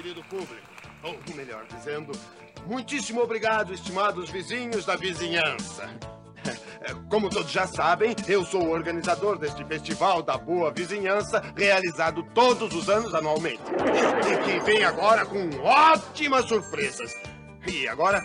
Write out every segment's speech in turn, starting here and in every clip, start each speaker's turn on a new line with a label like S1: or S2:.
S1: querido público. Ou melhor dizendo, muitíssimo obrigado, estimados vizinhos da vizinhança. Como todos já sabem, eu sou o organizador deste Festival da Boa Vizinhança, realizado todos os anos anualmente. E que vem agora com ótimas surpresas. E agora,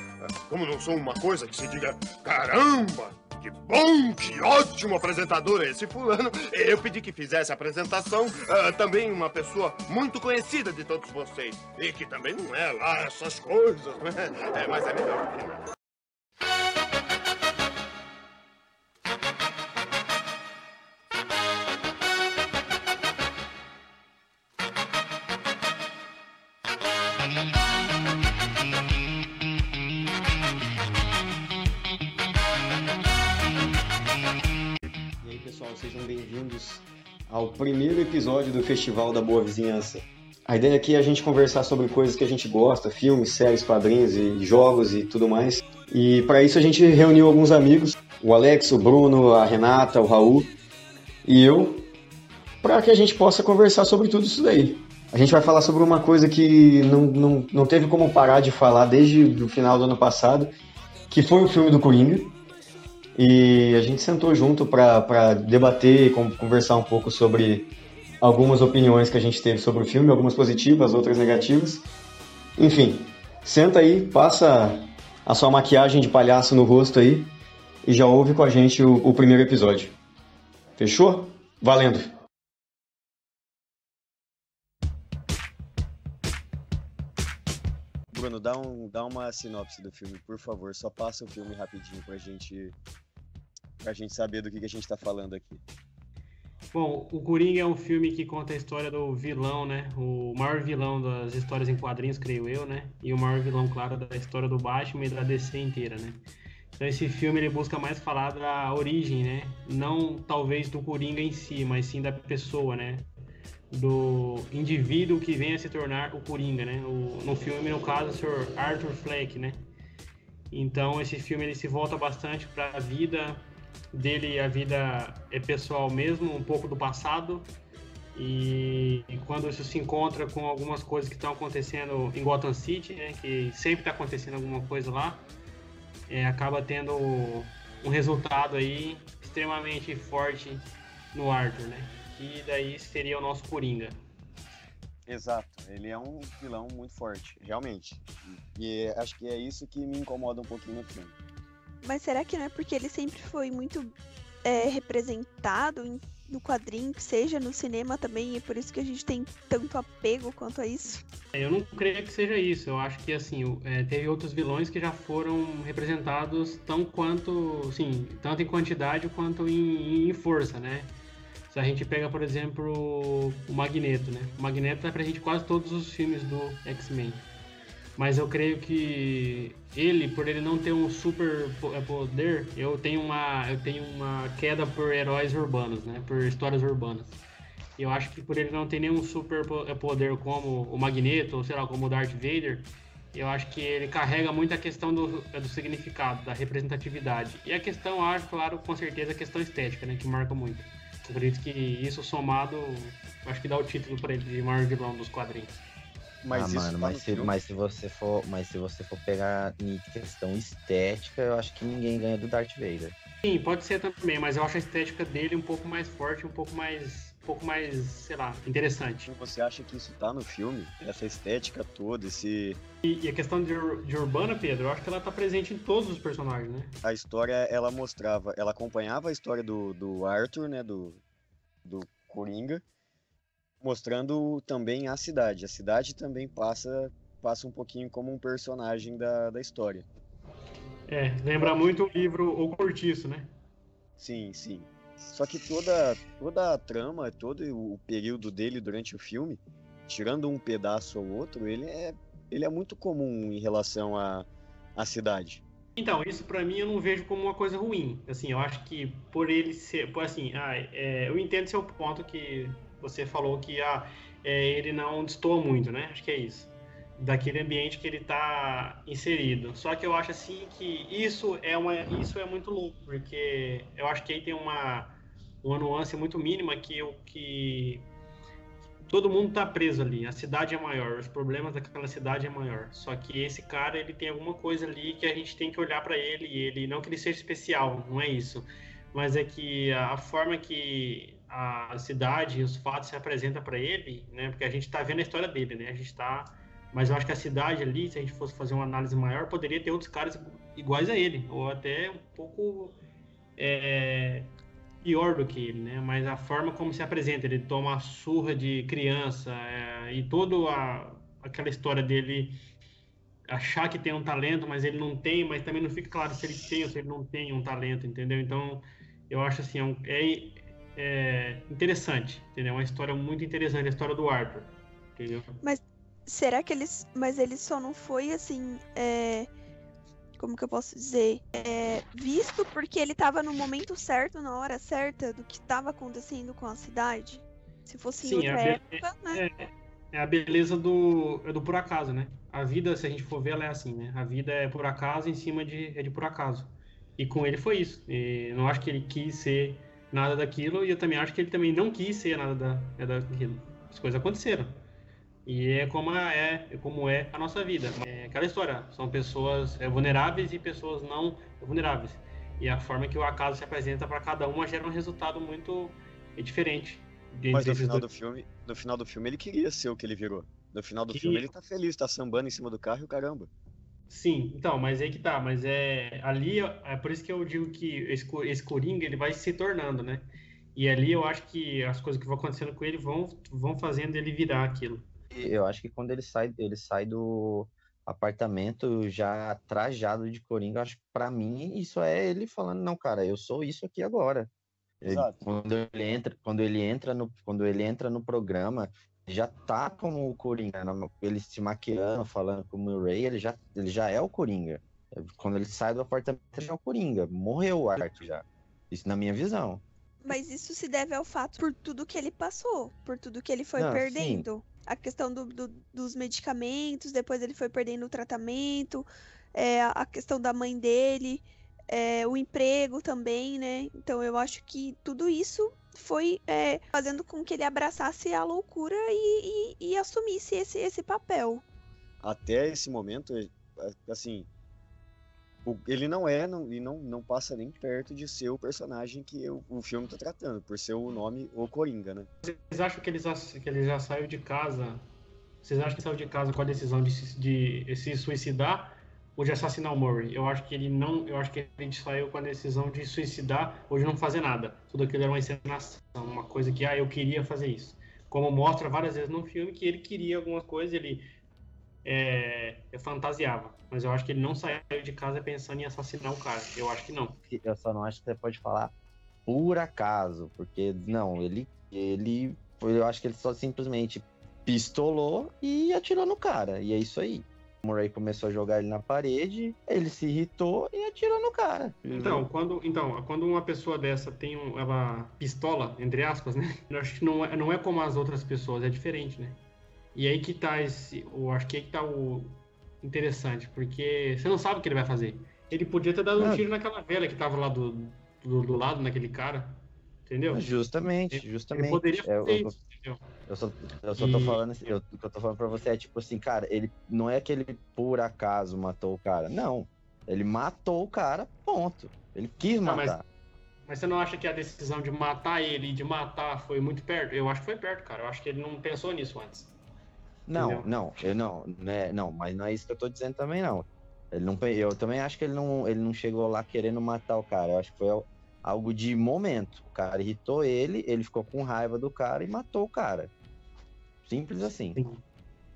S1: como não sou uma coisa que se diga caramba, que bom, que ótimo apresentador é esse fulano, eu pedi que fizesse a apresentação uh, também uma pessoa muito conhecida de todos vocês. E que também não é lá essas coisas, né? É, mas é melhor
S2: primeiro episódio do Festival da Boa Vizinhança. A ideia aqui é a gente conversar sobre coisas que a gente gosta, filmes, séries, quadrinhos e jogos e tudo mais. E para isso a gente reuniu alguns amigos, o Alex, o Bruno, a Renata, o Raul e eu, para que a gente possa conversar sobre tudo isso daí. A gente vai falar sobre uma coisa que não, não, não teve como parar de falar desde o final do ano passado, que foi o filme do Coringa. E a gente sentou junto para debater, conversar um pouco sobre algumas opiniões que a gente teve sobre o filme, algumas positivas, outras negativas. Enfim, senta aí, passa a sua maquiagem de palhaço no rosto aí e já ouve com a gente o, o primeiro episódio. Fechou? Valendo! Bruno, dá, um, dá uma sinopse do filme, por favor. Só passa o filme rapidinho pra gente pra gente saber do que, que a gente tá falando aqui.
S3: Bom, o Coringa é um filme que conta a história do vilão, né? O maior vilão das histórias em quadrinhos, creio eu, né? E o maior vilão, claro, da história do Batman e da DC inteira, né? Então esse filme ele busca mais falar da origem, né? Não talvez do Coringa em si, mas sim da pessoa, né? Do indivíduo que vem a se tornar o Coringa, né? O, no filme, no caso, o Sr. Arthur Fleck, né? Então esse filme ele se volta bastante para a vida dele a vida é pessoal mesmo, um pouco do passado. E, e quando isso se encontra com algumas coisas que estão acontecendo em Gotham City, né, que sempre está acontecendo alguma coisa lá, é, acaba tendo um resultado aí extremamente forte no Arthur, né? Que daí seria o nosso Coringa.
S2: Exato, ele é um vilão muito forte, realmente. E acho que é isso que me incomoda um pouquinho no filme.
S4: Mas será que não é porque ele sempre foi muito é, representado em, no quadrinho, seja no cinema também, e por isso que a gente tem tanto apego quanto a isso?
S3: É, eu não creio que seja isso. Eu acho que assim, é, teve outros vilões que já foram representados tão quanto, sim, tanto em quantidade quanto em, em força, né? Se a gente pega, por exemplo, o Magneto, né? O Magneto tá presente em quase todos os filmes do X-Men. Mas eu creio que ele, por ele não ter um super é, poder, eu tenho uma, eu tenho uma queda por heróis urbanos, né? Por histórias urbanas. E eu acho que por ele não ter nenhum super é, poder como o Magneto, ou sei lá, como o Darth Vader, eu acho que ele carrega muito a questão do, é, do significado, da representatividade. E a questão, acho, claro, com certeza, a questão estética, né? Que marca muito. Eu acredito que isso somado, acho que dá o título para ele de maior vilão dos quadrinhos.
S5: Mas ah, mano, tá mas se, mas se você for, mas se você for pegar em questão estética, eu acho que ninguém ganha do Darth Vader.
S3: Sim, pode ser também, mas eu acho a estética dele um pouco mais forte, um pouco mais, um pouco mais, sei lá, interessante.
S2: Você acha que isso tá no filme? Essa estética toda, esse
S3: e, e a questão de, de Urbana, Pedro, eu acho que ela tá presente em todos os personagens, né?
S2: A história, ela mostrava, ela acompanhava a história do, do Arthur, né, do do Coringa mostrando também a cidade. A cidade também passa, passa um pouquinho como um personagem da, da história.
S3: É, lembra muito o livro O Cortiço, né?
S2: Sim, sim. Só que toda, toda a trama, todo o período dele durante o filme, tirando um pedaço ou outro, ele é, ele é muito comum em relação à, à cidade.
S3: Então, isso para mim eu não vejo como uma coisa ruim. Assim, eu acho que por ele ser. Por assim, ah, é, eu entendo seu ponto que você falou que ah, é, ele não destoa muito, né? Acho que é isso. Daquele ambiente que ele está inserido. Só que eu acho assim que isso é, uma, isso é muito louco, porque eu acho que aí tem uma, uma nuance muito mínima que, eu, que todo mundo tá preso ali, a cidade é maior, os problemas daquela cidade é maior. Só que esse cara, ele tem alguma coisa ali que a gente tem que olhar para ele ele não que ele seja especial, não é isso, mas é que a forma que a cidade e os fatos se apresentam para ele, né? Porque a gente está vendo a história dele, né? A gente está, mas eu acho que a cidade ali, se a gente fosse fazer uma análise maior, poderia ter outros caras iguais a ele, ou até um pouco é, pior do que ele, né? Mas a forma como se apresenta, ele toma a surra de criança é, e toda aquela história dele achar que tem um talento, mas ele não tem, mas também não fica claro se ele tem ou se ele não tem um talento, entendeu? Então, eu acho assim, é, um, é, é interessante, entendeu? É uma história muito interessante, a história do Arthur, entendeu?
S4: Mas será que eles, mas ele só não foi assim, é como que eu posso dizer, é, visto porque ele estava no momento certo, na hora certa do que estava acontecendo com a cidade. Se fosse Sim, em outra época, né?
S3: É, é, a beleza do, é do por acaso, né? A vida, se a gente for ver, ela é assim, né? A vida é por acaso em cima de, é de por acaso. E com ele foi isso. E não acho que ele quis ser nada daquilo e eu também acho que ele também não quis ser nada da, é daquilo. As coisas aconteceram. E é como é, é como é a nossa vida. É aquela história, são pessoas é, vulneráveis e pessoas não vulneráveis. E a forma que o acaso se apresenta para cada uma gera um resultado muito diferente.
S2: Mas no final dois. do filme, no final do filme ele queria ser o que ele virou. No final do que... filme ele tá feliz, tá sambando em cima do carro e o caramba.
S3: Sim, então, mas aí que tá, mas é ali é por isso que eu digo que esse, esse Coringa ele vai se tornando, né? E ali eu acho que as coisas que vão acontecendo com ele vão vão fazendo ele virar aquilo
S5: eu acho que quando ele sai, ele sai do apartamento já trajado de Coringa, acho que pra mim isso é ele falando, não, cara, eu sou isso aqui agora. Exato. quando ele entra, quando ele entra no, quando ele entra no programa, já tá como o Coringa, né? ele se maquiando, falando como o Ray, ele já, ele já é o Coringa. Quando ele sai do apartamento, já é o Coringa. Morreu o Arthur já. Isso na minha visão.
S4: Mas isso se deve ao fato por tudo que ele passou, por tudo que ele foi não, perdendo. Sim a questão do, do, dos medicamentos, depois ele foi perdendo o tratamento, é, a questão da mãe dele, é, o emprego também, né? Então eu acho que tudo isso foi é, fazendo com que ele abraçasse a loucura e, e, e assumisse esse, esse papel.
S2: Até esse momento, é, assim, ele não é não, e não, não passa nem perto de ser o personagem que o, o filme está tratando, por ser o nome O Coringa, né?
S3: Vocês acham que ele já, que ele já saiu de casa? Vocês acham que saiu de casa com a decisão de, de, de se suicidar ou de assassinar o Murray? Eu acho que ele não, eu acho que ele saiu com a decisão de suicidar ou de não fazer nada. Tudo aquilo era uma encenação, uma coisa que ah, eu queria fazer isso. Como mostra várias vezes no filme que ele queria alguma coisa, ele é, fantasiava. Mas eu acho que ele não saiu de casa pensando em assassinar o cara. Eu acho que não.
S5: Eu só não acho que você pode falar por acaso, porque não, ele, ele, eu acho que ele só simplesmente pistolou e atirou no cara. E é isso aí. O Murray começou a jogar ele na parede, ele se irritou e atirou no cara.
S3: Então, quando, então, quando uma pessoa dessa tem um, ela pistola, entre aspas, né? Eu acho que não é, não é como as outras pessoas, é diferente, né? E aí que tá esse. Eu acho que aí que tá o interessante, porque você não sabe o que ele vai fazer. Ele podia ter dado um tiro naquela velha que tava lá do, do, do lado, naquele cara. Entendeu?
S5: Justamente, justamente.
S3: Ele poderia fazer eu, isso, entendeu?
S5: Eu só, eu só e... tô falando assim, eu, o que eu tô falando pra você é tipo assim, cara, ele não é que ele por acaso matou o cara. Não. Ele matou o cara, ponto. Ele quis matar.
S3: mas, mas, você não acha que a decisão de matar ele e de matar foi muito perto? Eu acho que foi perto, cara. Eu acho que ele não pensou nisso antes.
S5: Não, Entendeu? não, eu não, né, não, mas não é isso que eu tô dizendo também, não. Ele não. Eu também acho que ele não, ele não chegou lá querendo matar o cara. Eu acho que foi algo de momento. O cara irritou ele, ele ficou com raiva do cara e matou o cara. Simples assim.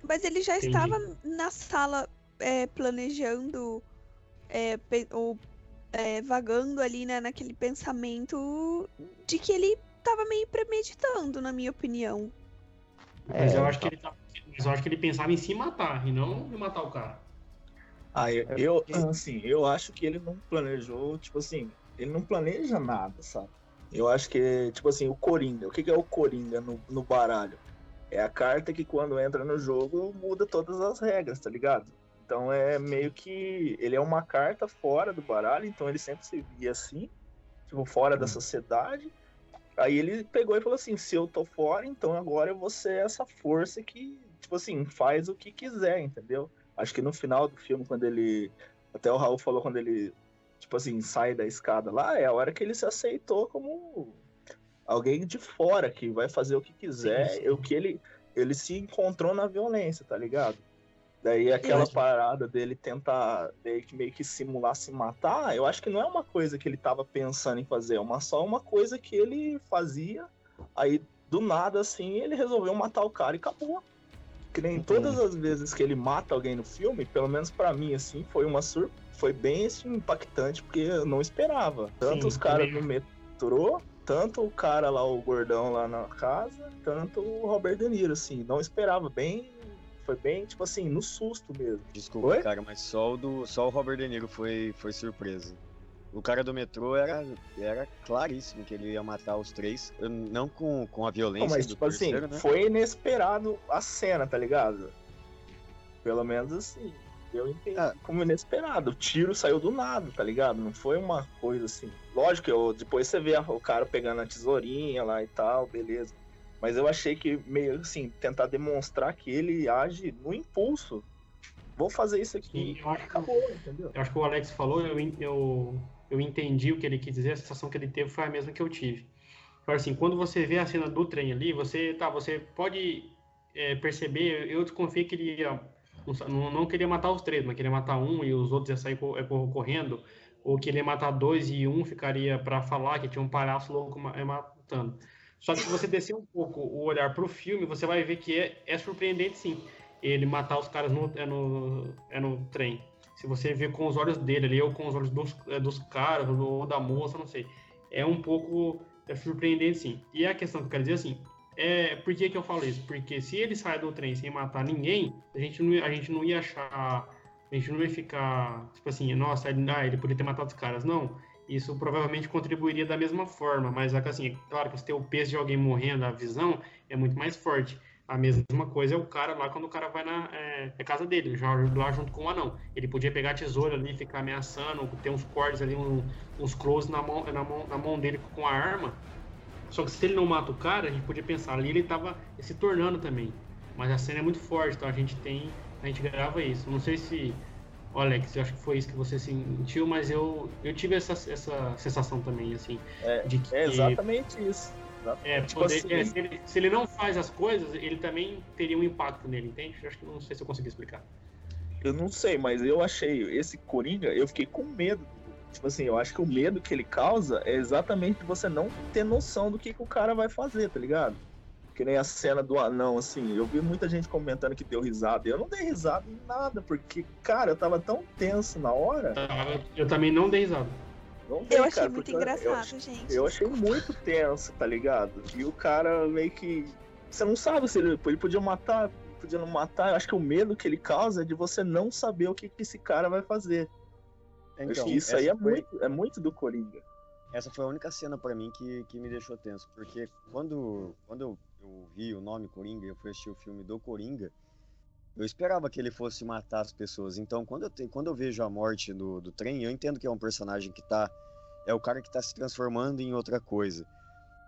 S4: Mas ele já Entendi. estava na sala é, planejando é, ou é, vagando ali, né, naquele pensamento de que ele estava meio premeditando, na minha opinião.
S3: Mas eu acho que ele tava mas eu acho que ele pensava em se matar e não em matar o cara.
S6: Ah, eu, é eu, assim, eu acho que ele não planejou, tipo assim, ele não planeja nada, sabe? Eu acho que, tipo assim, o Coringa. O que é o Coringa no, no baralho? É a carta que quando entra no jogo muda todas as regras, tá ligado? Então é meio que. Ele é uma carta fora do baralho, então ele sempre se via assim, tipo, fora hum. da sociedade. Aí ele pegou e falou assim: se eu tô fora, então agora eu vou ser essa força que, tipo assim, faz o que quiser, entendeu? Acho que no final do filme, quando ele. Até o Raul falou quando ele, tipo assim, sai da escada lá, é a hora que ele se aceitou como alguém de fora que vai fazer o que quiser, sim, sim. o que ele ele se encontrou na violência, tá ligado? Daí aquela parada dele tentar meio que, meio que simular se matar, eu acho que não é uma coisa que ele tava pensando em fazer, é uma, só uma coisa que ele fazia, aí do nada assim ele resolveu matar o cara e acabou. Que nem todas as vezes que ele mata alguém no filme, pelo menos para mim assim, foi uma sur foi bem assim, impactante porque eu não esperava. Tanto Sim, os caras no metrô, tanto o cara lá, o gordão lá na casa, tanto o Robert De Niro, assim, não esperava, bem foi bem, tipo assim, no susto mesmo.
S2: Desculpa, Oi? cara, mas só o, do, só o Robert De Niro foi, foi surpresa. O cara do metrô era, era claríssimo que ele ia matar os três, não com, com a violência não, mas, do tipo assim, terceiro,
S6: assim,
S2: né?
S6: foi inesperado a cena, tá ligado? Pelo menos assim, eu entendi ah. como inesperado. O tiro saiu do nada, tá ligado? Não foi uma coisa assim. Lógico que eu, depois você vê o cara pegando a tesourinha lá e tal, beleza. Mas eu achei que meio assim, tentar demonstrar que ele age no impulso. Vou fazer isso aqui.
S3: Sim, eu acho, Acabou, que, entendeu? Eu acho que o Alex falou, eu, eu, eu entendi o que ele quis dizer, a sensação que ele teve foi a mesma que eu tive. Agora, assim, quando você vê a cena do trem ali, você, tá, você pode é, perceber, eu desconfiei que ele ia, não, não, queria matar os três, mas queria matar um e os outros iam sair é, correndo, ou que ele ia matar dois e um ficaria para falar que tinha um palhaço louco é, matando. Só que se você descer um pouco o olhar pro filme, você vai ver que é, é surpreendente sim. Ele matar os caras no, é, no, é no trem. Se você vê com os olhos dele ali, ou com os olhos dos, é, dos caras, ou da moça, não sei. É um pouco é surpreendente sim. E a questão que eu quero dizer assim, é, por que, que eu falo isso? Porque se ele sai do trem sem matar ninguém, a gente não, a gente não ia achar. A gente não ia ficar, tipo assim, nossa, ele, ah, ele poderia ter matado os caras. Não isso provavelmente contribuiria da mesma forma, mas assim, é claro que você ter o peso de alguém morrendo, a visão é muito mais forte. A mesma coisa é o cara lá quando o cara vai na é, é casa dele, já lá junto com o anão. Ele podia pegar a tesoura ali, ficar ameaçando, ter uns cortes ali, um, uns close na mão, na, mão, na mão dele com a arma. Só que se ele não mata o cara, a gente podia pensar ali ele estava se tornando também. Mas a cena é muito forte, então a gente tem, a gente grava isso. Não sei se Alex, eu acho que foi isso que você sentiu, mas eu, eu tive essa, essa sensação também, assim.
S6: É,
S3: de
S6: que, é exatamente isso.
S3: É, tipo poder, assim, é, se, ele, se, ele, não faz as coisas, ele também teria um impacto nele, entende? Eu acho que não sei se eu consegui explicar.
S6: Eu não sei, mas eu achei esse Coringa, eu fiquei com medo. Tipo assim, eu acho que o medo que ele causa é exatamente você não ter noção do que, que o cara vai fazer, tá ligado? Que nem a cena do anão, assim. Eu vi muita gente comentando que deu risada. Eu não dei risada em nada, porque, cara, eu tava tão tenso na hora.
S3: Eu também não dei risada.
S4: Não eu achei cara, muito engraçado, eu, gente.
S6: Eu achei muito tenso, tá ligado? E o cara meio que. Você não sabe se ele, ele podia matar, podia não matar. Eu acho que o medo que ele causa é de você não saber o que, que esse cara vai fazer. Então, eu acho que isso aí é, foi... muito, é muito do Coringa.
S2: Essa foi a única cena para mim que, que me deixou tenso, porque quando, quando eu eu vi o nome Coringa e eu fui assistir o filme do Coringa, eu esperava que ele fosse matar as pessoas. Então, quando eu, te, quando eu vejo a morte do, do trem, eu entendo que é um personagem que tá. É o cara que tá se transformando em outra coisa.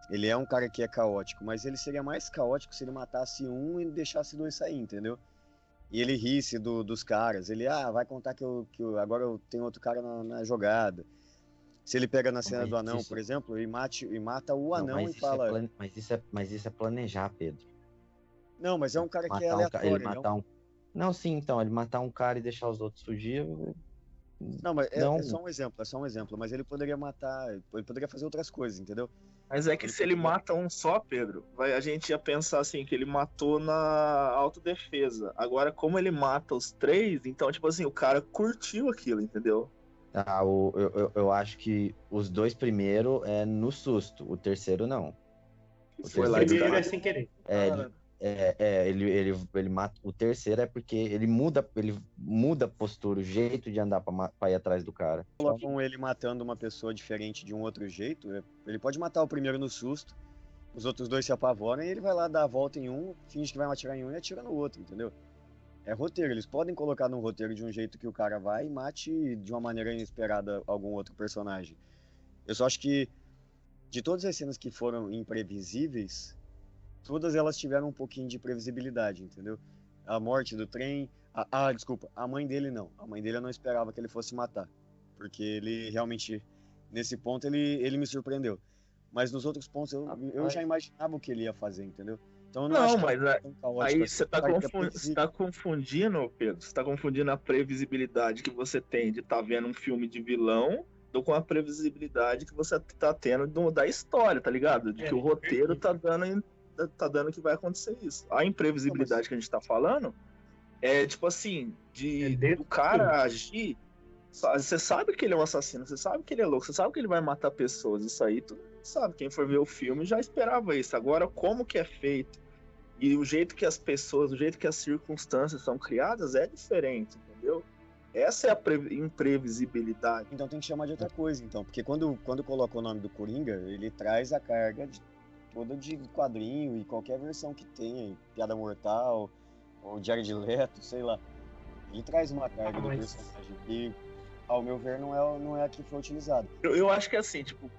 S2: Ele é um cara que é caótico, mas ele seria mais caótico se ele matasse um e deixasse dois sair, entendeu? E ele risse do, dos caras. Ele, ah, vai contar que, eu, que eu, agora eu tenho outro cara na, na jogada. Se ele pega na cena mas do anão, isso... por exemplo, e, mate, e mata o anão não, e é fala.
S5: É plane... mas, isso é, mas isso é planejar, Pedro.
S2: Não, mas é um cara matar que é aleatório. Um, ele
S5: matar é um... Não, sim, então, ele matar um cara e deixar os outros fugir.
S2: Não, mas é, não... é, só um exemplo, é só um exemplo. Mas ele poderia matar, ele poderia fazer outras coisas, entendeu?
S6: Mas é que ele se ele mata um só, Pedro, vai, a gente ia pensar assim, que ele matou na autodefesa. Agora, como ele mata os três, então, tipo assim, o cara curtiu aquilo, entendeu?
S5: Ah, o, eu, eu, eu, acho que os dois primeiros é no susto, o terceiro não.
S3: O Foi lá primeiro é sem querer.
S5: É, ele, é, é, ele, ele, ele mata. O terceiro é porque ele muda, ele muda a postura, o jeito de andar pra, ir atrás do cara.
S2: Com ele matando uma pessoa diferente de um outro jeito, é, ele pode matar o primeiro no susto, os outros dois se apavoram e ele vai lá dar a volta em um, finge que vai atirar em um e atira no outro, entendeu? É roteiro, eles podem colocar no roteiro de um jeito que o cara vai e mate de uma maneira inesperada algum outro personagem. Eu só acho que de todas as cenas que foram imprevisíveis, todas elas tiveram um pouquinho de previsibilidade, entendeu? A morte do trem. A, ah, desculpa, a mãe dele não. A mãe dele eu não esperava que ele fosse matar. Porque ele realmente, nesse ponto, ele, ele me surpreendeu. Mas nos outros pontos eu, eu já imaginava o que ele ia fazer, entendeu?
S6: Então não, não mas é, aí você está confundi tá confundindo, Pedro, você está confundindo a previsibilidade que você tem de estar tá vendo um filme de vilão do com a previsibilidade que você tá tendo do, da história, tá ligado? De é, que o roteiro tá dando tá dando que vai acontecer isso. A imprevisibilidade que a gente tá falando é tipo assim, de é do cara agir. Você sabe que ele é um assassino, você sabe que ele é louco, você sabe que ele vai matar pessoas. Isso aí tu sabe. Quem for ver o filme já esperava isso. Agora, como que é feito? E o jeito que as pessoas, o jeito que as circunstâncias são criadas é diferente, entendeu? Essa é a imprevisibilidade.
S2: Então tem que chamar de outra coisa, então. Porque quando, quando coloca o nome do Coringa, ele traz a carga de, toda de quadrinho e qualquer versão que tenha, Piada Mortal, ou Diário de Leto, sei lá. Ele traz uma carga ah, mas... do personagem que, ao meu ver, não é, não é a que foi utilizada.
S6: Eu, eu acho que é assim, tipo,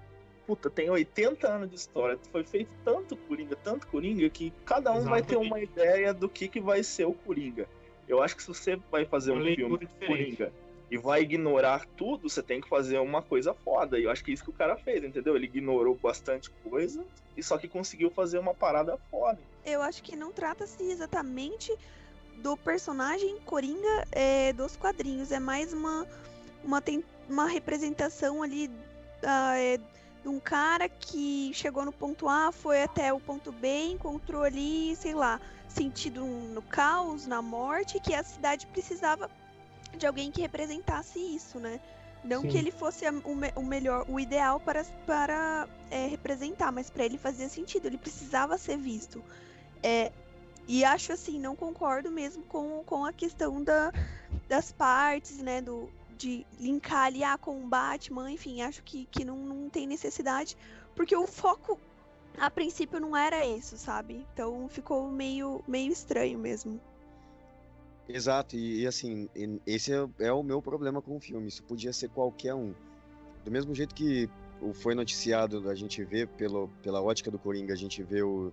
S6: puta, tem 80 anos de história, foi feito tanto Coringa, tanto Coringa, que cada um Exatamente. vai ter uma ideia do que, que vai ser o Coringa. Eu acho que se você vai fazer um filme de Coringa e vai ignorar tudo, você tem que fazer uma coisa foda. E eu acho que é isso que o cara fez, entendeu? Ele ignorou bastante coisa e só que conseguiu fazer uma parada foda.
S4: Eu acho que não trata-se exatamente do personagem Coringa é, dos quadrinhos. É mais uma, uma, uma representação ali uh, é, de um cara que chegou no ponto A, foi até o ponto B, encontrou ali, sei lá, sentido no caos, na morte, que a cidade precisava de alguém que representasse isso, né? Não Sim. que ele fosse o, o, melhor, o ideal para, para é, representar, mas para ele fazia sentido, ele precisava ser visto. É, e acho assim, não concordo mesmo com, com a questão da, das partes, né? Do, de linkar ali ah, com o Batman, enfim, acho que, que não, não tem necessidade, porque o foco a princípio não era isso, sabe? Então ficou meio, meio estranho mesmo.
S2: Exato, e, e assim, esse é, é, o meu problema com o filme. Isso podia ser qualquer um. Do mesmo jeito que foi noticiado, a gente vê pelo, pela ótica do Coringa, a gente vê o,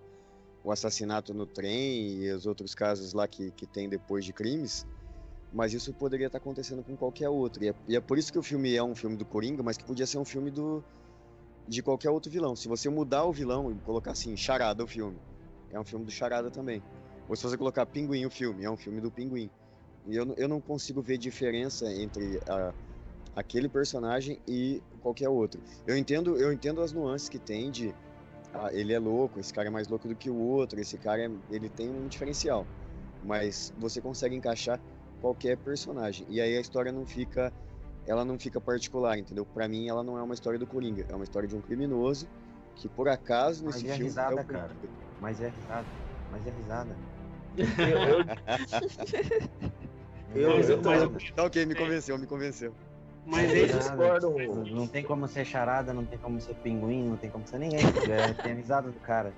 S2: o assassinato no trem e os outros casos lá que, que tem depois de crimes mas isso poderia estar acontecendo com qualquer outro. E é, e é, por isso que o filme é um filme do Coringa, mas que podia ser um filme do de qualquer outro vilão. Se você mudar o vilão e colocar assim, Charada o filme, é um filme do Charada também. Ou se você colocar Pinguim o filme, é um filme do Pinguim. E eu, eu não consigo ver diferença entre a, aquele personagem e qualquer outro. Eu entendo, eu entendo as nuances que tem de ah, ele é louco, esse cara é mais louco do que o outro, esse cara é, ele tem um diferencial. Mas você consegue encaixar qualquer personagem. E aí a história não fica ela não fica particular, entendeu? Para mim ela não é uma história do Coringa, é uma história de um criminoso que por acaso nesse
S5: mas
S2: é filme
S5: risada,
S2: é o
S5: cara. Mas é risada, mas é risada.
S2: Eu, eu, eu, tô... Tá ok, me convenceu, me convenceu.
S5: Mas eles discordam. Não tem como ser charada, não tem como ser pinguim, não tem como ser ninguém. É, tem risada do cara.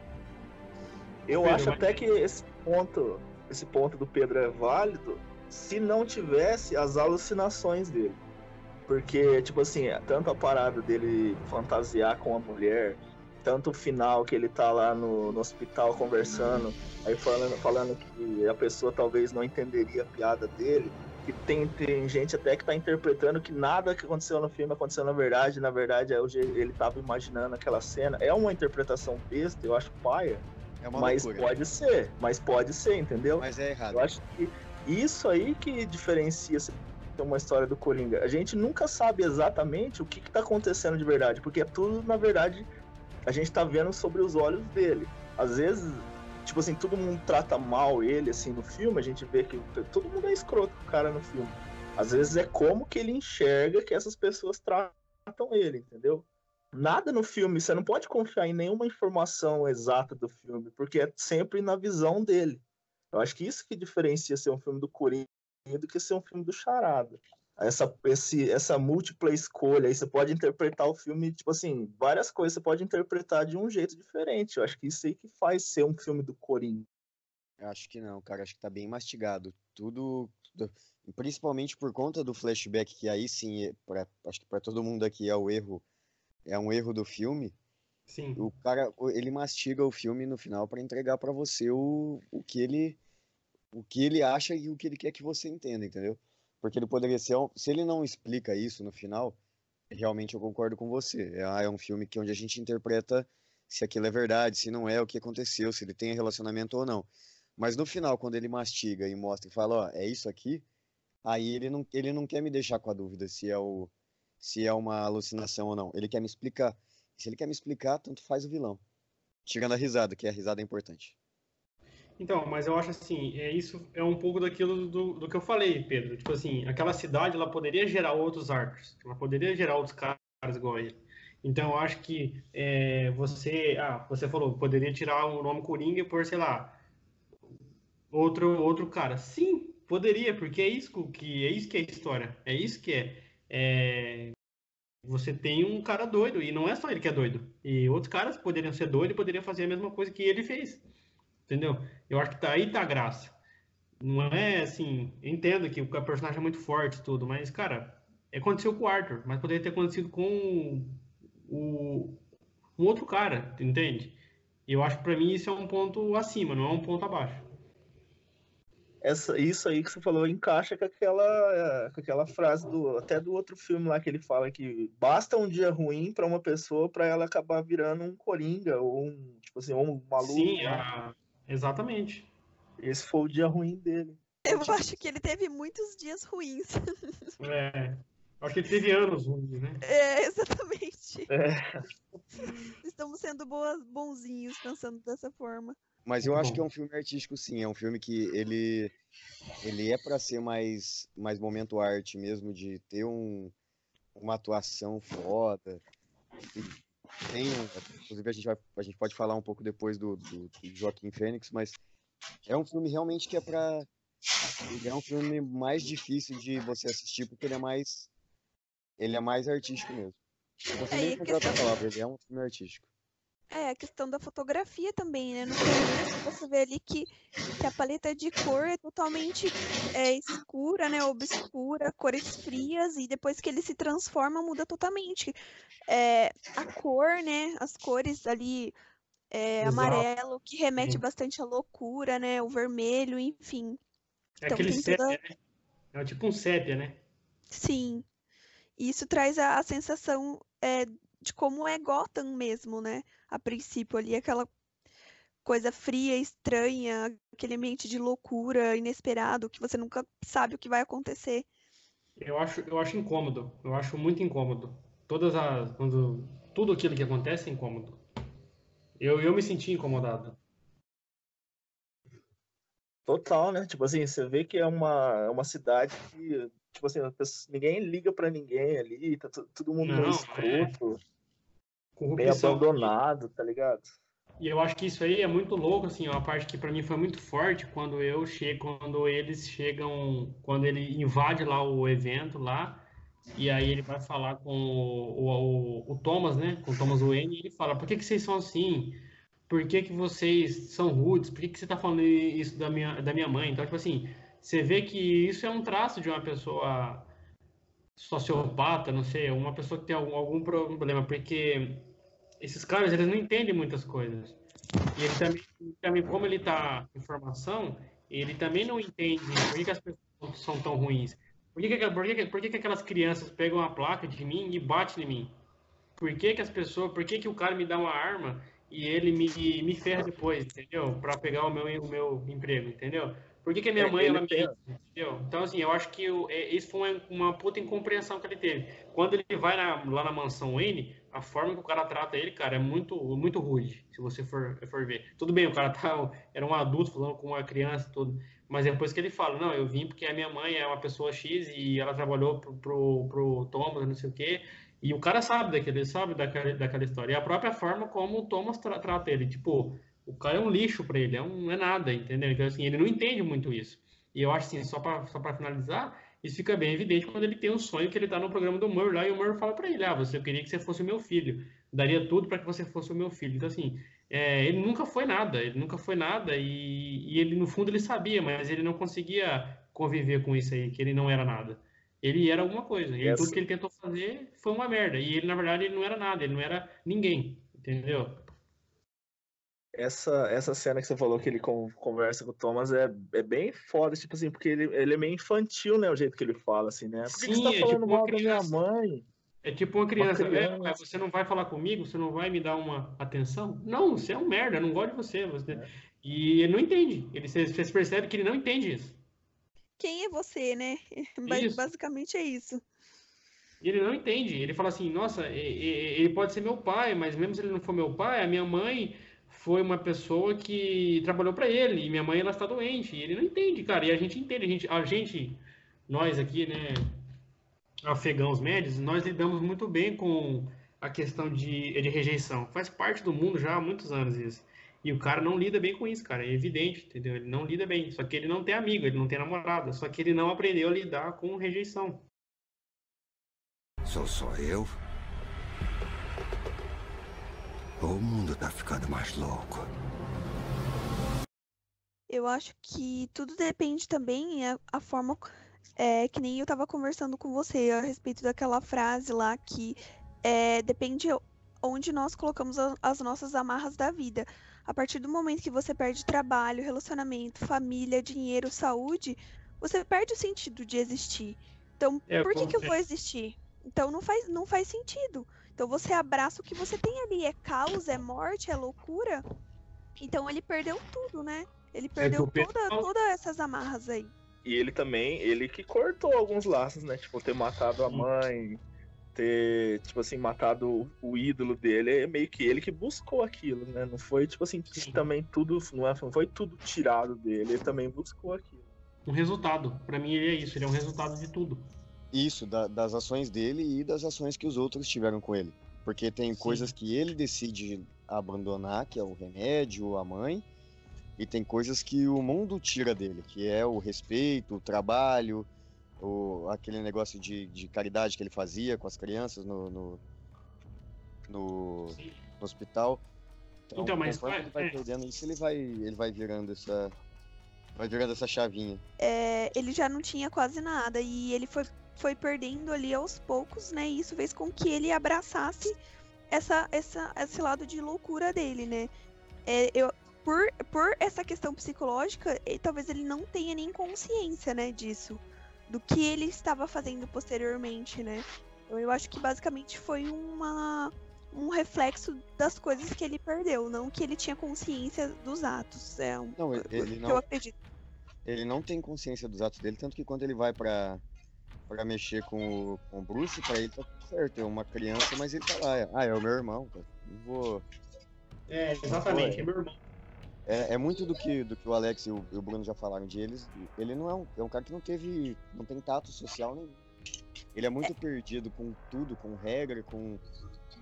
S6: Eu acho até que esse ponto, esse ponto do Pedro é válido, se não tivesse as alucinações dele. Porque, tipo assim, tanto a parada dele fantasiar com a mulher, tanto o final que ele tá lá no, no hospital conversando, aí falando, falando que a pessoa talvez não entenderia a piada dele, que tem, tem gente até que tá interpretando que nada que aconteceu no filme aconteceu na verdade, na verdade é o ele tava imaginando aquela cena. É uma interpretação besta, eu acho paia. É mas loucura. pode ser, mas pode ser, entendeu?
S2: Mas é errado.
S6: Eu acho que isso aí que diferencia uma história do Coringa. A gente nunca sabe exatamente o que, está acontecendo de verdade, porque é tudo, na verdade, a gente está vendo sobre os olhos dele. Às vezes, tipo assim, todo mundo trata mal ele, assim, no filme, a gente vê que todo mundo é escroto com o cara no filme. Às vezes é como que ele enxerga que essas pessoas tratam ele, entendeu? Nada no filme, você não pode confiar em nenhuma informação exata do filme, porque é sempre na visão dele. Eu acho que isso que diferencia ser um filme do Coringa do que ser um filme do Charada. Essa, esse, essa múltipla escolha, aí você pode interpretar o filme, tipo assim, várias coisas você pode interpretar de um jeito diferente. Eu acho que isso aí que faz ser um filme do Coringa.
S2: Eu acho que não, cara, acho que tá bem mastigado. Tudo, principalmente por conta do flashback, que aí sim, pra, acho que para todo mundo aqui é o erro, é um erro do filme.
S3: Sim.
S2: O cara, ele mastiga o filme no final para entregar para você o, o que ele o que ele acha e o que ele quer que você entenda, entendeu? Porque ele poderia ser, se ele não explica isso no final, realmente eu concordo com você. É, é um filme que onde a gente interpreta se aquilo é verdade, se não é, o que aconteceu, se ele tem relacionamento ou não. Mas no final, quando ele mastiga e mostra e fala, ó, é isso aqui, aí ele não, ele não quer me deixar com a dúvida se é, o, se é uma alucinação ou não. Ele quer me explicar. Se ele quer me explicar, tanto faz o vilão. Tirando a risada, que a risada é importante.
S3: Então, mas eu acho assim, é isso é um pouco daquilo do, do que eu falei, Pedro. Tipo assim, aquela cidade ela poderia gerar outros arcos, ela poderia gerar outros caras igual ele. Então, eu acho que é, você, ah, você falou, poderia tirar o nome Coringa por, sei lá, outro outro cara. Sim, poderia, porque é isso que é isso que é história, é isso que é, é você tem um cara doido, e não é só ele que é doido. E outros caras poderiam ser doidos e poderiam fazer a mesma coisa que ele fez. Entendeu? Eu acho que tá aí tá a graça. Não é assim, eu entendo que o personagem é muito forte e tudo, mas, cara, aconteceu com o Arthur, mas poderia ter acontecido com o, um outro cara, entende? E eu acho que para mim isso é um ponto acima, não é um ponto abaixo
S6: essa, isso aí que você falou encaixa com aquela, com aquela frase do até do outro filme lá que ele fala que basta um dia ruim para uma pessoa para ela acabar virando um coringa ou um tipo assim um maluco.
S3: Sim, né? Exatamente.
S6: Esse foi o dia ruim dele.
S4: Eu acho que ele teve muitos dias ruins.
S3: É. Acho que ele teve anos ruins, né?
S4: É, exatamente. É. Estamos sendo boas, bonzinhos pensando dessa forma.
S2: Mas eu acho que é um filme artístico, sim. É um filme que ele, ele é para ser mais, mais momento arte mesmo, de ter um, uma atuação foda. Tem, inclusive, a gente, vai, a gente pode falar um pouco depois do, do, do Joaquim Fênix, mas é um filme realmente que é para ele é um filme mais difícil de você assistir porque ele é mais ele é mais artístico mesmo. Eu não nem encontrar outra palavra, ele é um filme artístico.
S4: É, a questão da fotografia também, né? No começo você vê ali que, que a paleta de cor é totalmente é, escura, né? Obscura, cores frias, e depois que ele se transforma, muda totalmente. É, a cor, né? As cores ali, é, amarelo, que remete bastante à loucura, né? O vermelho, enfim.
S3: É então, aquele sépia, toda... né? É tipo um sépia, né?
S4: Sim. Isso traz a, a sensação é, de como é Gotham mesmo, né? A princípio ali, aquela coisa fria, estranha, aquele ambiente de loucura, inesperado, que você nunca sabe o que vai acontecer.
S3: Eu acho, eu acho incômodo, eu acho muito incômodo. Todas as, quando, tudo aquilo que acontece é incômodo. Eu, eu me senti incomodado.
S6: Total, né? Tipo assim, você vê que é uma, é uma cidade que, tipo assim, ninguém liga para ninguém ali, tá todo mundo Não, escroto. É corrupção. Meio abandonado, tá ligado?
S3: E eu acho que isso aí é muito louco, assim, uma parte que para mim foi muito forte quando eu chego, quando eles chegam, quando ele invade lá o evento lá, e aí ele vai falar com o, o, o Thomas, né, com o Thomas Wayne, e ele fala, por que que vocês são assim? Por que que vocês são rudes? Por que que você tá falando isso da minha, da minha mãe? Então, tipo assim, você vê que isso é um traço de uma pessoa sociopata, não sei, uma pessoa que tem algum, algum problema, porque esses caras, eles não entendem muitas coisas. E ele também, também como ele tá em formação, ele também não entende por que, que as pessoas são tão ruins. Por que, que, por que, por que, que aquelas crianças pegam a placa de mim e batem em mim? Por que, que as pessoas, por que, que o cara me dá uma arma e ele me, me ferra depois, entendeu? Para pegar o meu, o meu emprego, entendeu? Por que, que a minha é, mãe, ela me... Entendeu? Então, assim, eu acho que eu, é, isso foi uma, uma, puta incompreensão que ele teve. Quando ele vai na, lá na mansão Wayne, a forma que o cara trata ele, cara, é muito, muito rude, se você for, for ver. Tudo bem, o cara tá, era um adulto falando com uma criança tudo, mas depois que ele fala, não, eu vim porque a minha mãe é uma pessoa X e ela trabalhou pro, pro, pro Thomas, não sei o quê, e o cara sabe daquele, sabe daquela, daquela história. E a própria forma como o Thomas tra trata ele, tipo o cara é um lixo para ele, é um, não é nada, entendeu? Então, assim, ele não entende muito isso. E eu acho assim, só para só finalizar, isso fica bem evidente quando ele tem um sonho que ele tá no programa do Murray lá e o Murray fala para ele: Ah, você eu queria que você fosse o meu filho, daria tudo para que você fosse o meu filho. Então, assim, é, ele nunca foi nada, ele nunca foi nada e, e, ele, no fundo, ele sabia, mas ele não conseguia conviver com isso aí, que ele não era nada. Ele era alguma coisa, e tudo que ele tentou fazer foi uma merda. E ele, na verdade, ele não era nada, ele não era ninguém Entendeu?
S6: Essa, essa cena que você falou que ele conversa com o Thomas é, é bem foda, tipo assim, porque ele, ele é meio infantil, né? O jeito que ele fala, assim, né? Por que, Sim, você tá é falando tipo mal da minha mãe?
S3: É tipo uma criança, uma criança. É, você não vai falar comigo, você não vai me dar uma atenção? Não, você é um merda, não gosto de você. você... É. E ele não entende. Ele, você percebe que ele não entende isso.
S4: Quem é você, né? Isso. Basicamente é isso.
S3: Ele não entende. Ele fala assim, nossa, ele pode ser meu pai, mas mesmo se ele não for meu pai, a minha mãe foi uma pessoa que trabalhou para ele, e minha mãe ela está doente, e ele não entende, cara, e a gente entende, a gente, a gente nós aqui, né, afegãos médios, nós lidamos muito bem com a questão de, de rejeição. Faz parte do mundo já há muitos anos isso. E o cara não lida bem com isso, cara. É evidente, entendeu? Ele não lida bem. Só que ele não tem amigo, ele não tem namorada. Só que ele não aprendeu a lidar com rejeição.
S7: Sou só eu? O mundo tá ficando mais louco.
S4: Eu acho que tudo depende também a, a forma é, que nem eu tava conversando com você a respeito daquela frase lá que é, depende onde nós colocamos a, as nossas amarras da vida. A partir do momento que você perde trabalho, relacionamento, família, dinheiro, saúde, você perde o sentido de existir. Então, é, por que, que eu vou existir? Então não faz, não faz sentido. Então você abraça o que você tem ali. É caos, é morte, é loucura. Então ele perdeu tudo, né? Ele é perdeu é toda, todas essas amarras aí.
S6: E ele também, ele que cortou alguns laços, né? Tipo, ter matado a mãe, ter, tipo assim, matado o ídolo dele. É meio que ele que buscou aquilo, né? Não foi, tipo assim, também tudo. Não, é, não foi tudo tirado dele, ele também buscou aquilo.
S3: Um resultado. para mim ele é isso, ele é um resultado de tudo.
S2: Isso, da, das ações dele e das ações que os outros tiveram com ele. Porque tem Sim. coisas que ele decide abandonar, que é o remédio, a mãe, e tem coisas que o mundo tira dele, que é o respeito, o trabalho, o, aquele negócio de, de caridade que ele fazia com as crianças no, no, no, no hospital. Então, então mas vai, ele vai é. perdendo isso, ele vai, ele vai virando essa, vai virando essa chavinha.
S4: É, ele já não tinha quase nada e ele foi foi perdendo ali aos poucos, né? E isso fez com que ele abraçasse essa, essa, esse lado de loucura dele, né? É, eu, por, por essa questão psicológica, ele, talvez ele não tenha nem consciência, né, disso. Do que ele estava fazendo posteriormente, né? Então eu acho que basicamente foi uma, um reflexo das coisas que ele perdeu, não que ele tinha consciência dos atos. É um,
S2: não, ele, ele não, eu acredito. Ele não tem consciência dos atos dele, tanto que quando ele vai para para mexer com o, com o Bruce, pra ele tá tudo certo. É uma criança, mas ele tá lá. Ah, é o meu irmão, cara. Não vou.
S3: É, exatamente, é meu irmão.
S2: É, é, muito do que, do que o Alex e o, e o, Bruno já falaram de eles. Ele não é um, é um cara que não teve. não tem tato social nenhum. Ele é muito é. perdido com tudo, com regra, com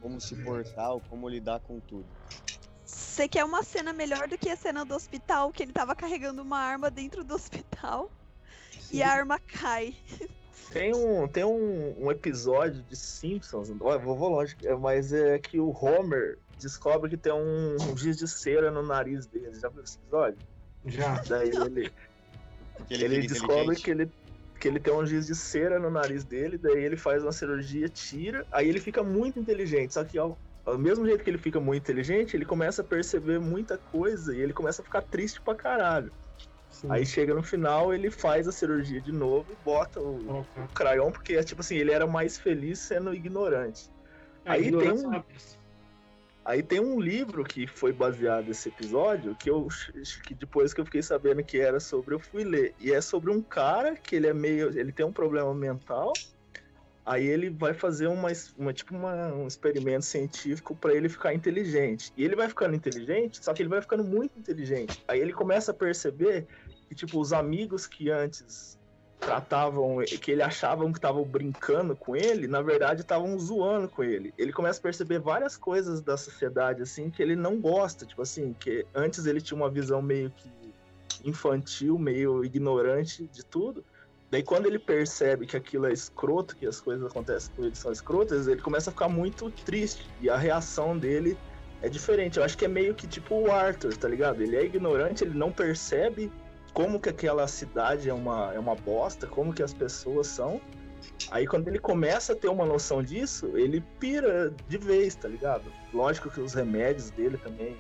S2: como se portar, como lidar com tudo.
S4: Você quer uma cena melhor do que a cena do hospital, que ele tava carregando uma arma dentro do hospital Sim. e a arma cai.
S6: Tem um, tem um, um episódio de Simpsons, vou, vou longe, mas é que o Homer descobre que tem um, um giz de cera no nariz dele. Já viu esse episódio?
S3: Já.
S6: Daí ele, ele, ele descobre que ele, que ele tem um giz de cera no nariz dele, daí ele faz uma cirurgia, tira, aí ele fica muito inteligente. Só que ao, ao mesmo jeito que ele fica muito inteligente, ele começa a perceber muita coisa e ele começa a ficar triste pra caralho. Sim. Aí chega no final, ele faz a cirurgia de novo e bota o, o crayon, porque é tipo assim, ele era mais feliz sendo ignorante. É, aí tem um. Aí tem um livro que foi baseado nesse episódio, que eu que depois que eu fiquei sabendo que era sobre, eu fui ler. E é sobre um cara que ele é meio. ele tem um problema mental. Aí ele vai fazer uma, uma tipo uma, um experimento científico para ele ficar inteligente. E ele vai ficando inteligente, só que ele vai ficando muito inteligente. Aí ele começa a perceber que, tipo, os amigos que antes tratavam, que ele achavam que estavam brincando com ele, na verdade estavam zoando com ele. Ele começa a perceber várias coisas da sociedade, assim, que ele não gosta. Tipo assim, que antes ele tinha uma visão meio que infantil, meio ignorante de tudo. Daí quando ele percebe que aquilo é escroto, que as coisas acontecem com ele são escrotas, ele começa a ficar muito triste. E a reação dele é diferente. Eu acho que é meio que tipo o Arthur, tá ligado? Ele é ignorante, ele não percebe como que aquela cidade é uma, é uma bosta, como que as pessoas são. Aí quando ele começa a ter uma noção disso, ele pira de vez, tá ligado? Lógico que os remédios dele também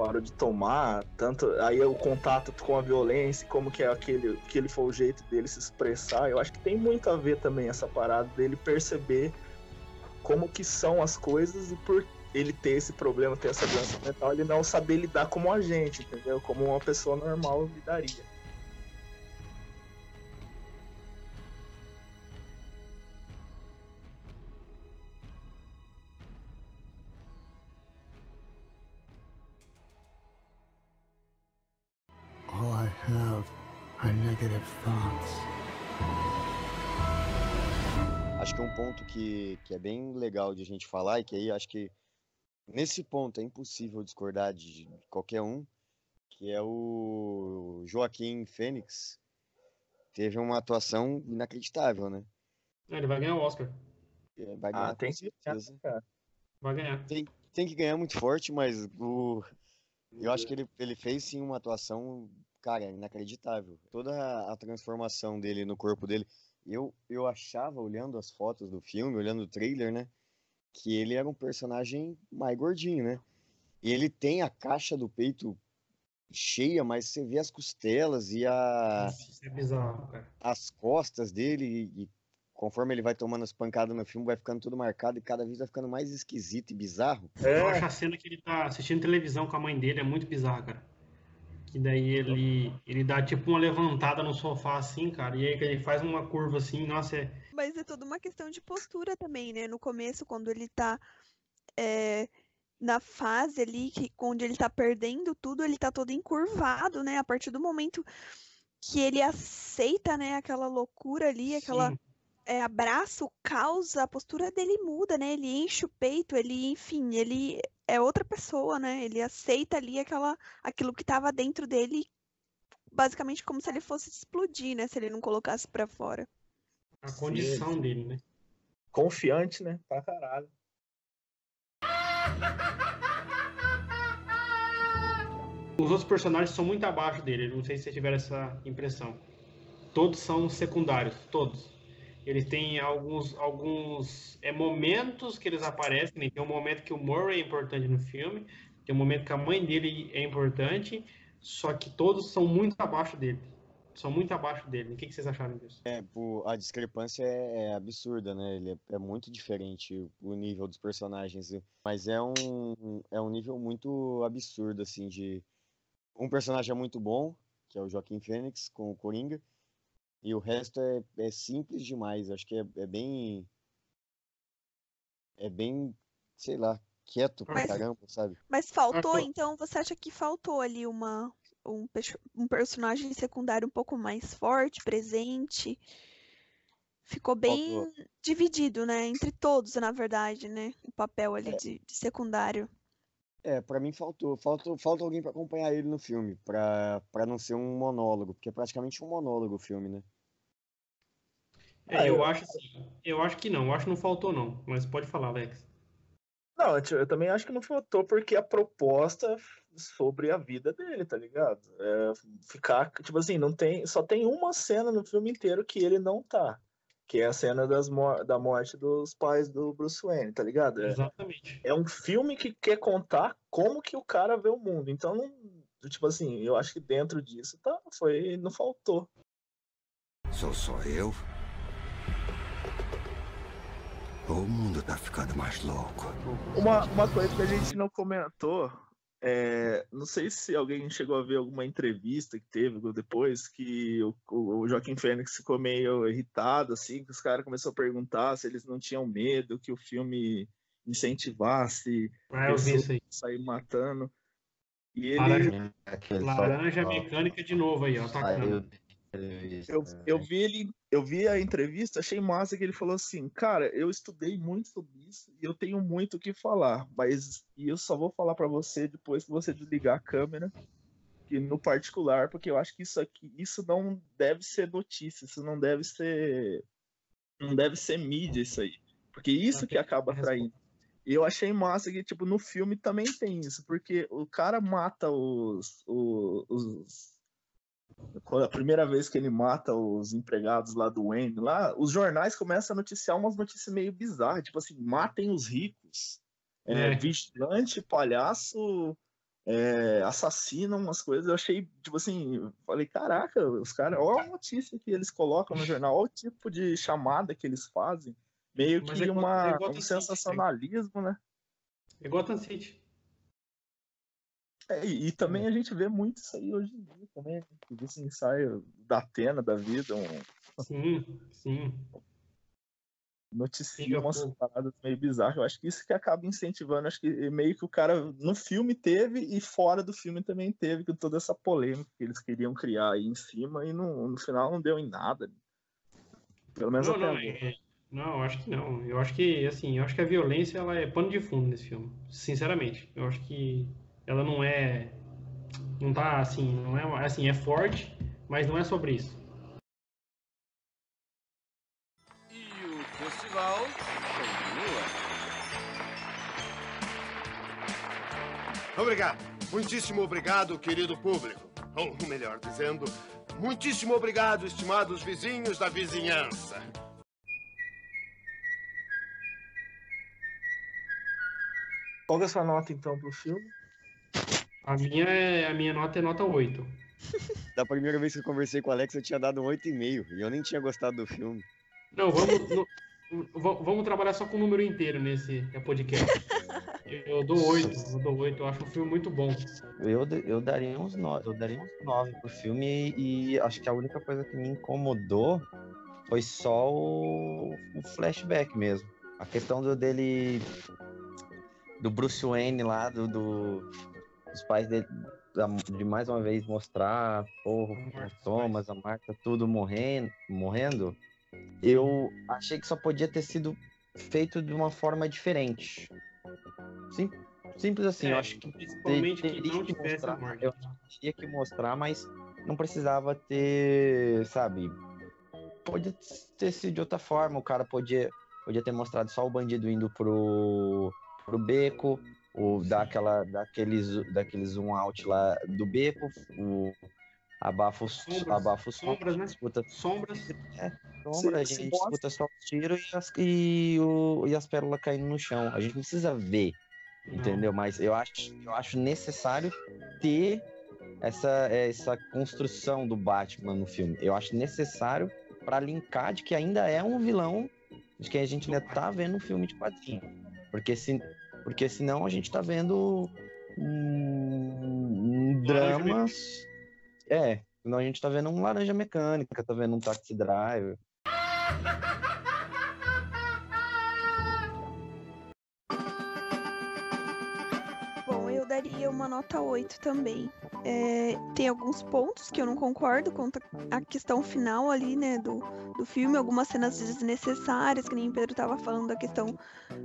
S6: parou de tomar, tanto aí o contato com a violência, como que é aquele que ele foi o jeito dele se expressar. Eu acho que tem muito a ver também essa parada dele perceber como que são as coisas e por ele ter esse problema, ter essa doença mental, ele não saber lidar como a gente, entendeu? Como uma pessoa normal lidaria.
S7: Have are negative thoughts.
S2: Acho que um ponto que, que é bem legal de a gente falar e que aí acho que nesse ponto é impossível discordar de qualquer um, que é o Joaquim Fênix. Teve uma atuação inacreditável, né?
S3: É, ele vai ganhar o Oscar.
S2: É, vai ganhar,
S6: Ah, tem
S2: com
S6: que
S2: certeza.
S3: Vai ganhar.
S2: Tem, tem que ganhar muito forte, mas o, eu acho que ele, ele fez sim uma atuação, cara, inacreditável. Toda a, transformação dele no corpo dele. Eu, eu achava, olhando as fotos do filme, olhando o trailer, né? Que ele era um personagem mais gordinho, né? E ele tem a caixa do peito cheia, mas você vê as costelas e a,
S3: Isso é bizarro, cara.
S2: as costas dele e, e conforme ele vai tomando as pancadas no filme, vai ficando tudo marcado e cada vez vai ficando mais esquisito e bizarro.
S3: Eu acho a cena que ele tá assistindo televisão com a mãe dele é muito bizarra, cara. Que daí ele, ele dá tipo uma levantada no sofá assim, cara, e aí ele faz uma curva assim, nossa, é.
S4: Mas é toda uma questão de postura também, né? No começo, quando ele tá é, na fase ali, que, onde ele tá perdendo tudo, ele tá todo encurvado, né? A partir do momento que ele aceita, né, aquela loucura ali, aquela
S3: Sim.
S4: É, abraça o caos, a postura dele muda, né? Ele enche o peito, ele, enfim, ele é outra pessoa, né? Ele aceita ali aquela, aquilo que tava dentro dele, basicamente como se ele fosse explodir, né? Se ele não colocasse pra fora.
S3: A condição dele, né?
S6: Confiante, né? Pra caralho.
S3: Os outros personagens são muito abaixo dele, não sei se vocês tiveram essa impressão. Todos são secundários, todos. Eles têm alguns, alguns é, momentos que eles aparecem, né? tem um momento que o Murray é importante no filme, tem um momento que a mãe dele é importante, só que todos são muito abaixo dele. São muito abaixo dele. O que, que vocês acharam disso?
S2: É, pô, a discrepância é, é absurda, né? Ele é, é muito diferente o, nível dos personagens, mas é um, é um nível muito absurdo, assim, de um personagem é muito bom, que é o Joaquim Fênix com o Coringa, e o resto é, é simples demais. Acho que é, é bem, é bem, sei lá, quieto pra
S4: Mas-
S2: caramba, sabe?
S4: Mas faltou, então você acha que faltou ali uma um, um personagem secundário um pouco mais forte, presente? Ficou bem
S2: Faltou.
S4: dividido, né? Entre todos, na verdade, né? O papel ali
S2: É.
S4: de, de secundário.
S2: É, pra mim faltou, falta, falta alguém pra acompanhar ele no filme, pra, pra não ser um monólogo, porque é praticamente um monólogo o filme, né?
S3: É,
S6: Ah,
S3: eu
S6: eu-
S3: acho assim, eu acho que não, eu acho que não faltou não, mas pode falar, Alex.
S6: Não, eu, eu também acho que não faltou porque a proposta é sobre a vida dele, tá ligado? É ficar, tipo assim, não tem, só tem uma cena no filme inteiro que ele não tá, que é a cena mor da morte dos pais do Bruce Wayne, tá ligado? É,
S3: Exatamente.
S6: é um filme que quer contar como que o cara vê o mundo. Então, não, tipo assim, eu acho que dentro disso tá, foi, não faltou.
S7: Sou só eu? O mundo tá ficando mais louco.
S6: Uma, uma coisa que a gente não comentou, é, não sei se alguém chegou a ver alguma entrevista que teve depois, que o, o Joaquim Fênix ficou meio irritado, assim, que os caras começaram a perguntar se eles não tinham medo que o filme incentivasse
S3: Ah, eu vi isso aí.
S6: a sair matando. E ele,
S3: Laranja, laranja
S5: só-
S3: mecânica de novo aí, ó, atacando.
S5: Entrevista,
S6: Eu,
S5: né?
S6: eu vi ele, eu vi a entrevista, achei massa que ele falou assim, cara, eu estudei muito sobre isso e eu tenho muito o que falar, mas e eu só vou falar pra você depois que você desligar a câmera, que no particular, porque eu acho que isso aqui, isso não deve ser notícia, isso não deve ser, não deve ser mídia isso aí, porque isso que acaba atraindo. E eu achei massa que, tipo, no filme também tem isso, porque o cara mata os, os, os Quando a primeira vez que ele mata os empregados lá do Wayne, lá, os jornais começam a noticiar umas notícias meio bizarras, tipo assim, matem os ricos. É, é. Vigilante, palhaço, é, assassinam umas coisas. Eu achei, tipo assim, falei, caraca, os caras, olha a notícia que eles colocam no jornal, olha o tipo de chamada que eles fazem. Meio Mas que é uma, é um sensacionalismo, né?
S3: É Gotham City.
S6: É, e, também a gente vê muito isso aí hoje em dia também. Esse ensaio da Atena da vida. Um...
S3: Sim, sim
S6: noticia umas paradas meio bizarras. Eu acho que isso que acaba incentivando, acho que meio que o cara no filme teve e fora do filme também teve, com toda essa polêmica que eles queriam criar aí em cima e no, no final não deu em nada. Pelo menos
S3: não, até não, é, não, acho que não. Eu acho que assim, eu acho que a violência ela é pano de fundo nesse filme, sinceramente. Eu acho que ela não é não tá assim, não é assim, é forte, mas não é sobre isso. festival continua.
S1: Obrigado. Muitíssimo obrigado, querido público. Ou melhor dizendo, muitíssimo obrigado, estimados vizinhos da vizinhança.
S6: Qual é a sua nota então pro filme?
S3: A minha, é, a minha nota é nota 8.
S2: Da primeira vez que eu conversei com o Alex, eu tinha dado um 8,5 e eu nem tinha gostado do filme.
S3: Não, vamos. No, Vamos trabalhar só com o número inteiro nesse podcast. Eu dou oito, eu dou oito, eu acho um filme muito bom.
S5: Eu, eu daria uns nove, eu daria uns nove pro filme e, e acho que a única coisa que me incomodou foi só o, o flashback mesmo. A questão do, dele. Do Bruce Wayne lá, do, do dos pais dele, de mais uma vez mostrar, porra, o Thomas, a Marta, tudo morrendo, morrendo eu achei que só podia ter sido feito de uma forma diferente. Sim, simples assim, é, eu acho que
S3: principalmente ter, que não que mostrar,
S5: eu tinha que mostrar, mas não precisava ter, sabe? Podia ter sido de outra forma, o cara podia, podia ter mostrado só o bandido indo pro, pro beco, o daquela daqueles daqueles zoom out lá do beco, o abafa os sombras, abafa
S3: sombras, né? Disputa,
S5: sombras. É, sombra, a gente disputa só os tiros e as, e, o, e as pérolas caindo no chão. A gente não precisa ver, não. entendeu? Mas eu acho, eu acho necessário ter essa, essa construção do Batman no filme. Eu acho necessário para linkar de que ainda é um vilão de que a gente ainda tá vendo um filme de quadrinho. Porque, se, porque senão a gente tá vendo um, um dramas é, a gente tá vendo um laranja mecânica, tá vendo um taxi driver.
S4: daria uma nota 8 também. É, tem alguns pontos que eu não concordo com a questão final ali, né, do, do filme, algumas cenas desnecessárias, que nem o Pedro tava falando da questão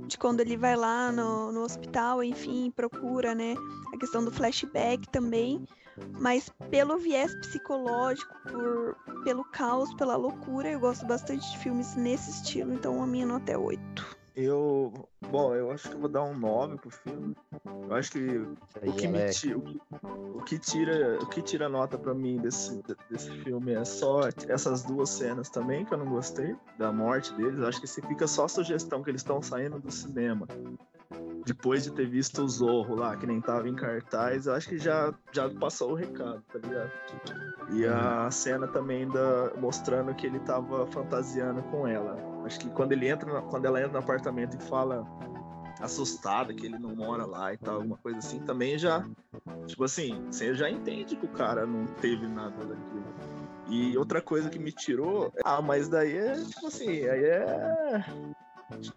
S4: de quando ele vai lá no, no hospital, enfim, procura, né, a questão do flashback também mas pelo viés psicológico, por, pelo caos, pela loucura, eu gosto bastante de filmes nesse estilo, então a minha nota é 8.
S6: Eu. Bom, eu acho que eu vou dar um 9 pro filme. Eu acho que o que, me tira, o, que tira, o que tira nota para mim desse, desse filme é só essas duas cenas também que eu não gostei da morte deles. Eu acho que se fica só a sugestão que eles estão saindo do cinema depois de ter visto o Zorro lá, que nem tava em cartaz, eu acho que já, já passou o recado, tá ligado? E a cena também da, mostrando que ele tava fantasiando com ela. Acho que quando ele entra, quando ela entra no apartamento e fala assustada que ele não mora lá e tal, alguma coisa assim, também já, tipo assim, você já entende que o cara não teve nada daquilo. E outra coisa que me tirou, ah, mas daí é, tipo assim, aí é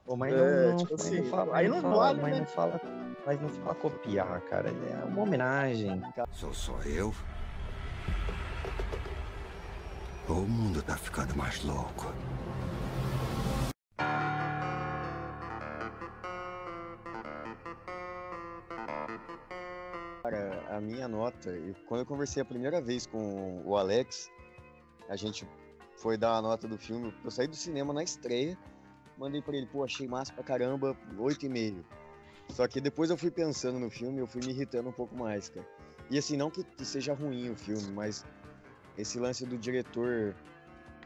S5: Pô, mas é, não, tipo assim, não fala, aí não, não fala, vale, mas né? não fala, mas não fala copiar, cara. É uma homenagem.
S7: Sou só eu. O mundo tá ficando mais louco.
S2: Minha nota, quando eu conversei a primeira vez com o Alex, a gente foi dar a nota do filme. Eu saí do cinema na estreia mandei pra ele, pô, achei massa pra caramba, 8,5. Só que depois eu fui pensando no filme, eu fui me irritando um pouco mais, cara. E assim, não que seja ruim o filme, mas esse lance do diretor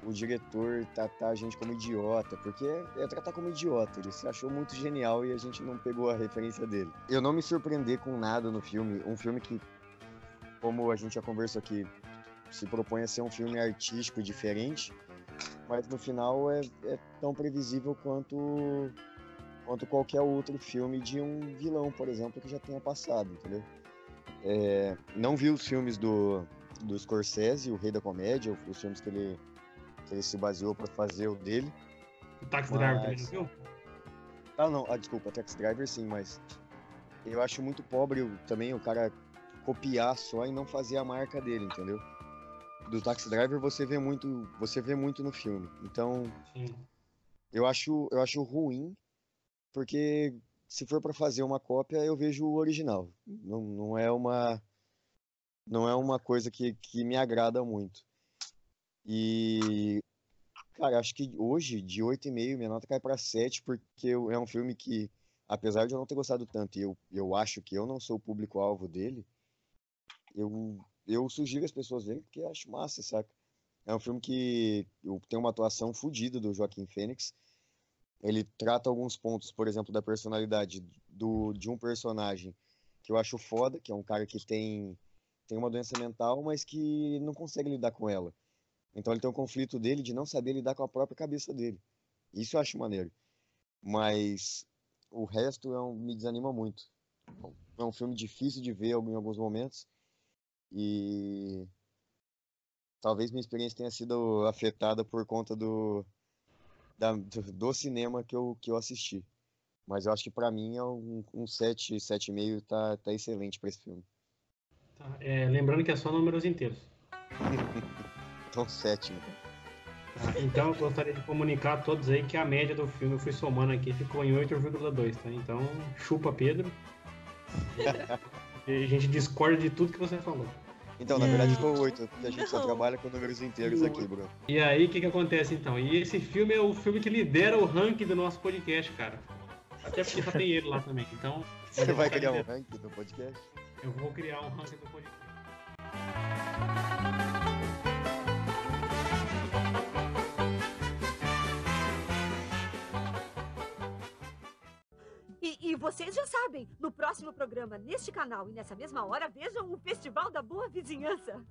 S2: o diretor tratar a gente como idiota, porque é, tratar como idiota. Ele se achou muito genial e a gente não pegou a referência dele. Eu não me surpreender com nada no filme, um filme que, como a gente já conversou aqui, se propõe a ser um filme artístico diferente, mas no final é, é tão previsível quanto quanto qualquer outro filme de um vilão, por exemplo, que já tenha passado, entendeu? É, não vi os filmes do, do Scorsese, o Rei da Comédia, os filmes que ele que ele se baseou para fazer o dele.
S3: O Taxi mas... Driver também não viu?
S2: Ah, não, ah, desculpa, Taxi Driver sim, mas eu acho muito pobre também o cara copiar só e não fazer a marca dele, entendeu? Do Taxi Driver você vê muito, você vê muito no filme. Então, sim. eu acho, eu acho ruim porque se for para fazer uma cópia, eu vejo o original. Não, não é uma não é uma coisa que, que me agrada muito. E, cara, acho que hoje, de 8,5, minha nota cai para 7, porque é um filme que, apesar de eu não ter gostado tanto, e eu, eu acho que eu não sou o público-alvo dele, eu, eu sugiro as pessoas verem porque acho massa, saca? É um filme que tem uma atuação fodida do Joaquim Fênix. Ele trata alguns pontos, por exemplo, da personalidade do, de um personagem que eu acho foda, que é um cara que tem, tem uma doença mental, mas que não consegue lidar com ela. Então ele tem um conflito dele de não saber lidar com a própria cabeça dele. Isso eu acho maneiro. Mas o resto é um, me desanima muito. É um filme difícil de ver em alguns momentos. E talvez minha experiência tenha sido afetada por conta do, da, do, cinema que eu, que eu assisti. Mas eu acho que para mim é um, um 7, 7,5 tá, tá excelente para esse filme.
S3: Tá, é, lembrando que é só números inteiros.
S2: Então, sétimo.
S3: Ah, então, eu gostaria de comunicar a todos aí que a média do filme, eu fui somando aqui, ficou em 8,2, tá? Então, chupa Pedro. e a gente discorda de tudo que você falou.
S2: Então, na verdade, ficou 8, porque a gente só trabalha com números inteiros aqui, Bruno.
S3: E aí, o que que acontece então? E esse filme é o filme que lidera o ranking do nosso podcast, cara. Até porque só tem ele lá também, então...
S2: Você vai criar um ranking do podcast?
S3: Eu vou criar um ranking do podcast.
S8: Vocês já sabem, no próximo programa, neste canal e nessa mesma hora, vejam o Festival da Boa Vizinhança.